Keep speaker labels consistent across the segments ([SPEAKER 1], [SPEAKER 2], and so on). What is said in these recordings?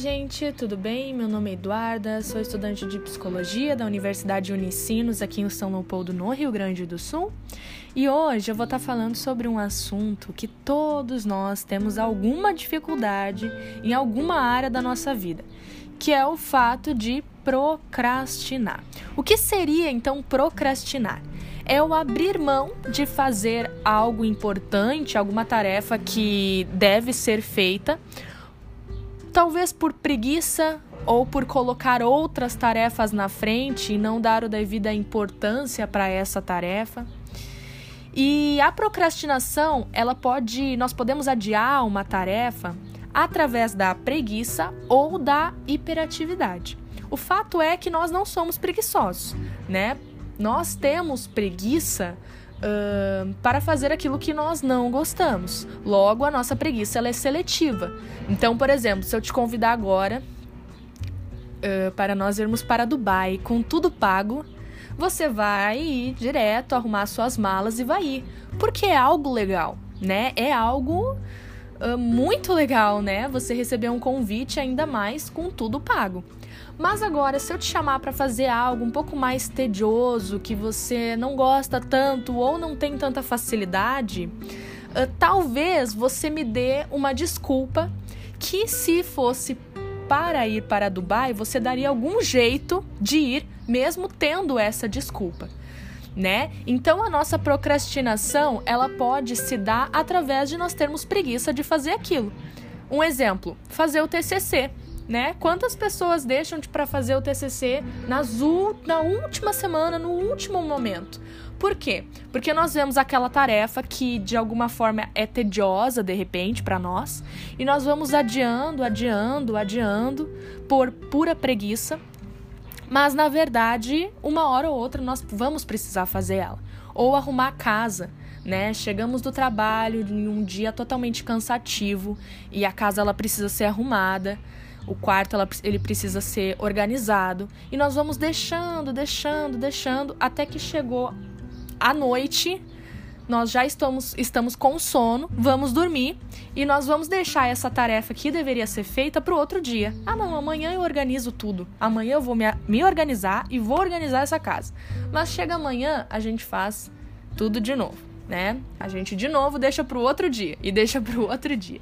[SPEAKER 1] gente, tudo bem? Meu nome é Eduarda, sou estudante de psicologia da Universidade Unicinos aqui em São Leopoldo, no Rio Grande do Sul. E hoje eu vou estar falando sobre um assunto que todos nós temos alguma dificuldade em alguma área da nossa vida, que é o fato de procrastinar. O que seria então procrastinar? É o abrir mão de fazer algo importante, alguma tarefa que deve ser feita talvez por preguiça ou por colocar outras tarefas na frente e não dar o devida importância para essa tarefa. E a procrastinação, ela pode, nós podemos adiar uma tarefa através da preguiça ou da hiperatividade. O fato é que nós não somos preguiçosos, né? Nós temos preguiça uh, para fazer aquilo que nós não gostamos. Logo, a nossa preguiça é seletiva. Então, por exemplo, se eu te convidar agora uh, para nós irmos para Dubai com tudo pago, você vai ir direto, arrumar suas malas e vai ir. Porque é algo legal, né? É algo uh, muito legal, né? Você receber um convite ainda mais com tudo pago. Mas agora, se eu te chamar para fazer algo um pouco mais tedioso, que você não gosta tanto ou não tem tanta facilidade, uh, talvez você me dê uma desculpa que se fosse para ir para Dubai, você daria algum jeito de ir, mesmo tendo essa desculpa. Né? Então a nossa procrastinação, ela pode se dar através de nós termos preguiça de fazer aquilo. Um exemplo, fazer o TCC né? Quantas pessoas deixam de para fazer o TCC nas na última semana, no último momento? Por quê? Porque nós vemos aquela tarefa que de alguma forma é tediosa de repente para nós e nós vamos adiando, adiando, adiando por pura preguiça. Mas na verdade, uma hora ou outra nós vamos precisar fazer ela. Ou arrumar a casa, né? Chegamos do trabalho em um dia totalmente cansativo e a casa ela precisa ser arrumada o quarto ela, ele precisa ser organizado e nós vamos deixando, deixando, deixando até que chegou a noite. Nós já estamos, estamos com sono, vamos dormir e nós vamos deixar essa tarefa que deveria ser feita para o outro dia. Ah, não, amanhã eu organizo tudo. Amanhã eu vou me, me organizar e vou organizar essa casa. Mas chega amanhã, a gente faz tudo de novo, né? A gente de novo deixa para o outro dia e deixa para o outro dia.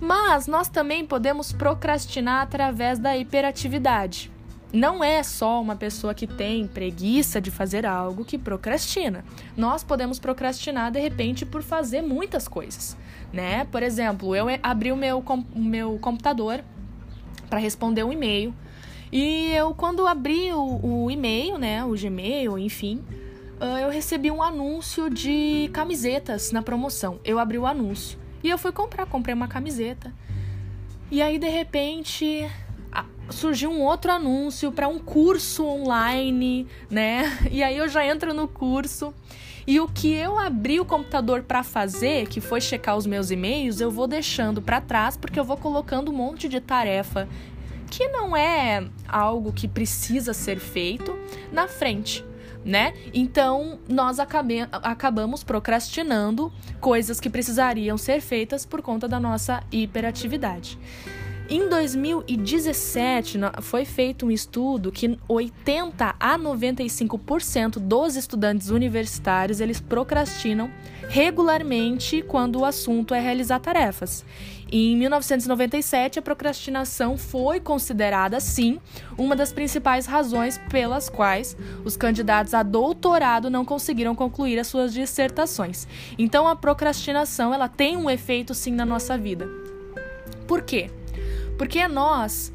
[SPEAKER 1] Mas nós também podemos procrastinar através da hiperatividade. Não é só uma pessoa que tem preguiça de fazer algo que procrastina. Nós podemos procrastinar de repente por fazer muitas coisas, né? Por exemplo, eu abri o meu, o meu computador para responder um e-mail e eu quando abri o, o e-mail, né, o Gmail, enfim, ah, eu recebi um anúncio de camisetas na promoção. Eu abri o anúncio. E eu fui comprar, comprei uma camiseta. E aí, de repente, surgiu um outro anúncio para um curso online, né? E aí eu já entro no curso. E o que eu abri o computador para fazer, que foi checar os meus e-mails, eu vou deixando para trás porque eu vou colocando um monte de tarefa que não é algo que precisa ser feito na frente né? Então, nós acabe, acabamos procrastinando coisas que precisariam ser feitas por conta da nossa hiperatividade. Em 2017, foi feito um estudo que 80 a 95% dos estudantes universitários eles procrastinam regularmente quando o assunto é realizar tarefas. Em 1997, a procrastinação foi considerada, sim, uma das principais razões pelas quais os candidatos a doutorado não conseguiram concluir as suas dissertações. Então, a procrastinação ela tem um efeito, sim, na nossa vida. Por quê? Porque nós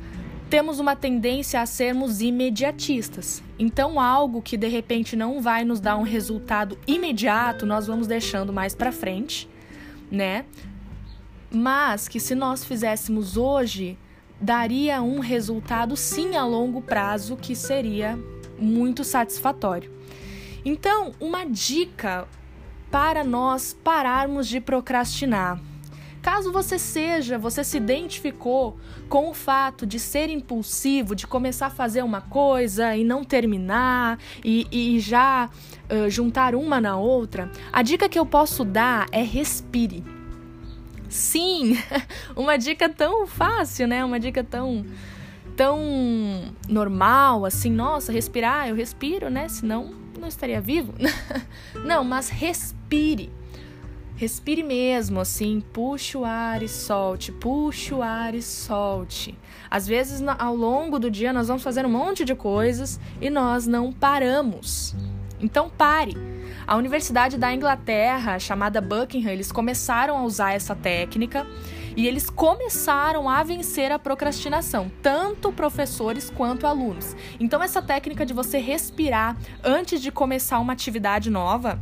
[SPEAKER 1] temos uma tendência a sermos imediatistas. Então, algo que de repente não vai nos dar um resultado imediato, nós vamos deixando mais para frente, né? Mas que se nós fizéssemos hoje, daria um resultado sim a longo prazo que seria muito satisfatório. Então, uma dica para nós pararmos de procrastinar Caso você seja, você se identificou com o fato de ser impulsivo, de começar a fazer uma coisa e não terminar e, e já uh, juntar uma na outra, a dica que eu posso dar é respire. Sim, uma dica tão fácil, né? Uma dica tão tão normal, assim, nossa, respirar, eu respiro, né? Senão não estaria vivo. não, mas respire. Respire mesmo, assim, puxe o ar e solte, puxe o ar e solte. Às vezes, ao longo do dia, nós vamos fazer um monte de coisas e nós não paramos. Então, pare. A Universidade da Inglaterra, chamada Buckingham, eles começaram a usar essa técnica e eles começaram a vencer a procrastinação, tanto professores quanto alunos. Então, essa técnica de você respirar antes de começar uma atividade nova,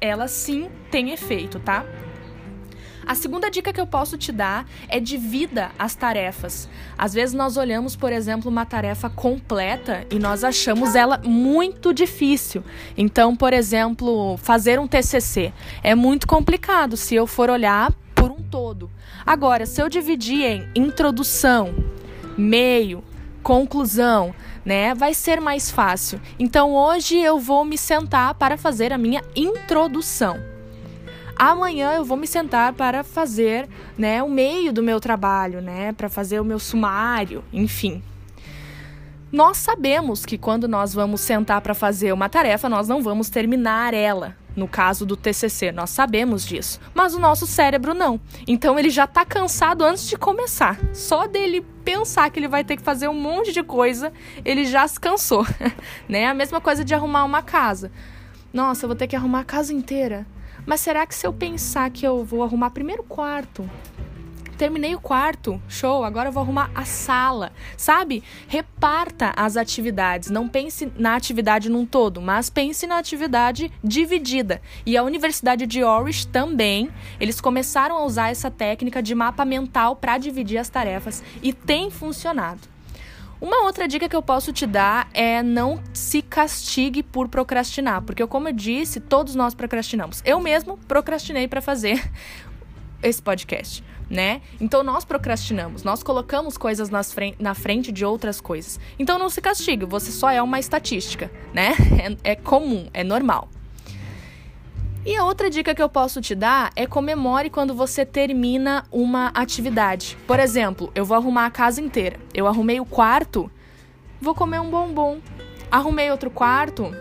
[SPEAKER 1] ela sim tem efeito, tá? A segunda dica que eu posso te dar é divida as tarefas. Às vezes nós olhamos, por exemplo, uma tarefa completa e nós achamos ela muito difícil. Então, por exemplo, fazer um TCC é muito complicado se eu for olhar por um todo. Agora, se eu dividir em introdução, meio, conclusão, né, vai ser mais fácil. Então, hoje eu vou me sentar para fazer a minha introdução. Amanhã eu vou me sentar para fazer, né, o meio do meu trabalho, né, para fazer o meu sumário, enfim. Nós sabemos que quando nós vamos sentar para fazer uma tarefa, nós não vamos terminar ela. No caso do TCC, nós sabemos disso, mas o nosso cérebro não. Então ele já está cansado antes de começar. Só dele pensar que ele vai ter que fazer um monte de coisa, ele já se cansou, né? A mesma coisa de arrumar uma casa. Nossa, eu vou ter que arrumar a casa inteira. Mas será que se eu pensar que eu vou arrumar primeiro o quarto, terminei o quarto, show, agora eu vou arrumar a sala, sabe? Reparta as atividades, não pense na atividade num todo, mas pense na atividade dividida. E a Universidade de Orange também, eles começaram a usar essa técnica de mapa mental para dividir as tarefas e tem funcionado. Uma outra dica que eu posso te dar é não se castigue por procrastinar, porque como eu disse, todos nós procrastinamos. Eu mesmo procrastinei para fazer esse podcast, né? Então nós procrastinamos, nós colocamos coisas na frente de outras coisas. Então não se castigue, você só é uma estatística, né? É, é comum, é normal. E a outra dica que eu posso te dar é comemore quando você termina uma atividade. Por exemplo, eu vou arrumar a casa inteira. Eu arrumei o quarto, vou comer um bombom. Arrumei outro quarto,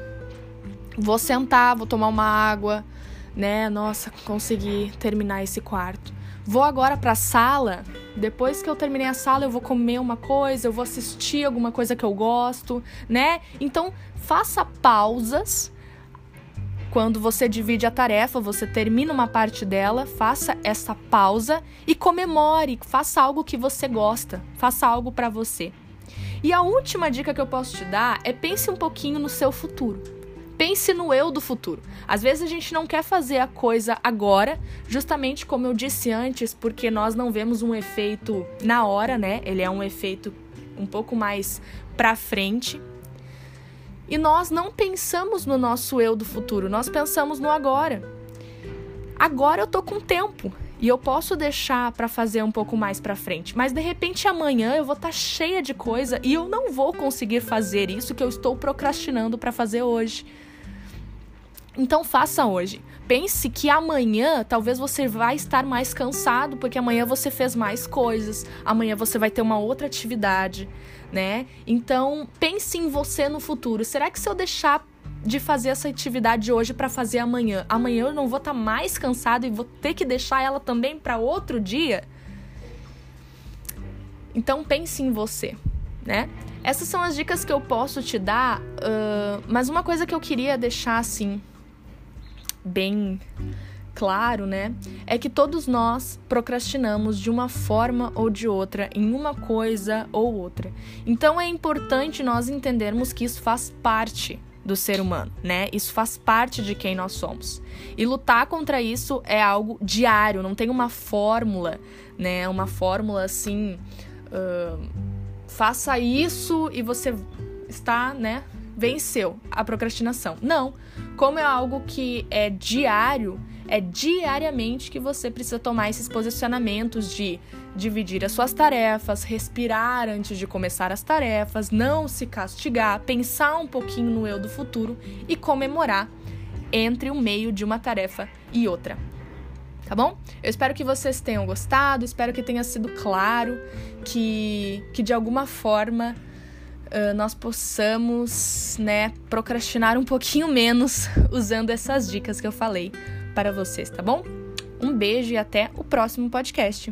[SPEAKER 1] vou sentar, vou tomar uma água, né? Nossa, consegui terminar esse quarto. Vou agora para a sala. Depois que eu terminei a sala, eu vou comer uma coisa, eu vou assistir alguma coisa que eu gosto, né? Então, faça pausas quando você divide a tarefa, você termina uma parte dela, faça essa pausa e comemore, faça algo que você gosta, faça algo para você. E a última dica que eu posso te dar é pense um pouquinho no seu futuro. Pense no eu do futuro. Às vezes a gente não quer fazer a coisa agora, justamente como eu disse antes, porque nós não vemos um efeito na hora, né? Ele é um efeito um pouco mais para frente. E nós não pensamos no nosso eu do futuro, nós pensamos no agora. Agora eu tô com tempo e eu posso deixar para fazer um pouco mais para frente, mas de repente amanhã eu vou estar tá cheia de coisa e eu não vou conseguir fazer isso que eu estou procrastinando para fazer hoje. Então faça hoje. Pense que amanhã talvez você vai estar mais cansado porque amanhã você fez mais coisas, amanhã você vai ter uma outra atividade né? Então, pense em você no futuro. Será que se eu deixar de fazer essa atividade hoje para fazer amanhã, amanhã eu não vou estar tá mais cansado e vou ter que deixar ela também para outro dia? Então, pense em você, né? Essas são as dicas que eu posso te dar, uh, mas uma coisa que eu queria deixar assim, bem claro, né, é que todos nós procrastinamos de uma forma ou de outra em uma coisa ou outra. Então é importante nós entendermos que isso faz parte do ser humano, né? Isso faz parte de quem nós somos. E lutar contra isso é algo diário, não tem uma fórmula, né? Uma fórmula assim. Uh, faça isso e você está, né? Venceu a procrastinação. Não. Como é algo que é diário, é diariamente que você precisa tomar esses posicionamentos de dividir as suas tarefas, respirar antes de começar as tarefas, não se castigar, pensar um pouquinho no eu do futuro e comemorar entre o meio de uma tarefa e outra. Tá bom? Eu espero que vocês tenham gostado, espero que tenha sido claro, que, que de alguma forma uh, nós possamos né, procrastinar um pouquinho menos usando essas dicas que eu falei para vocês, tá bom? Um beijo e até o próximo podcast.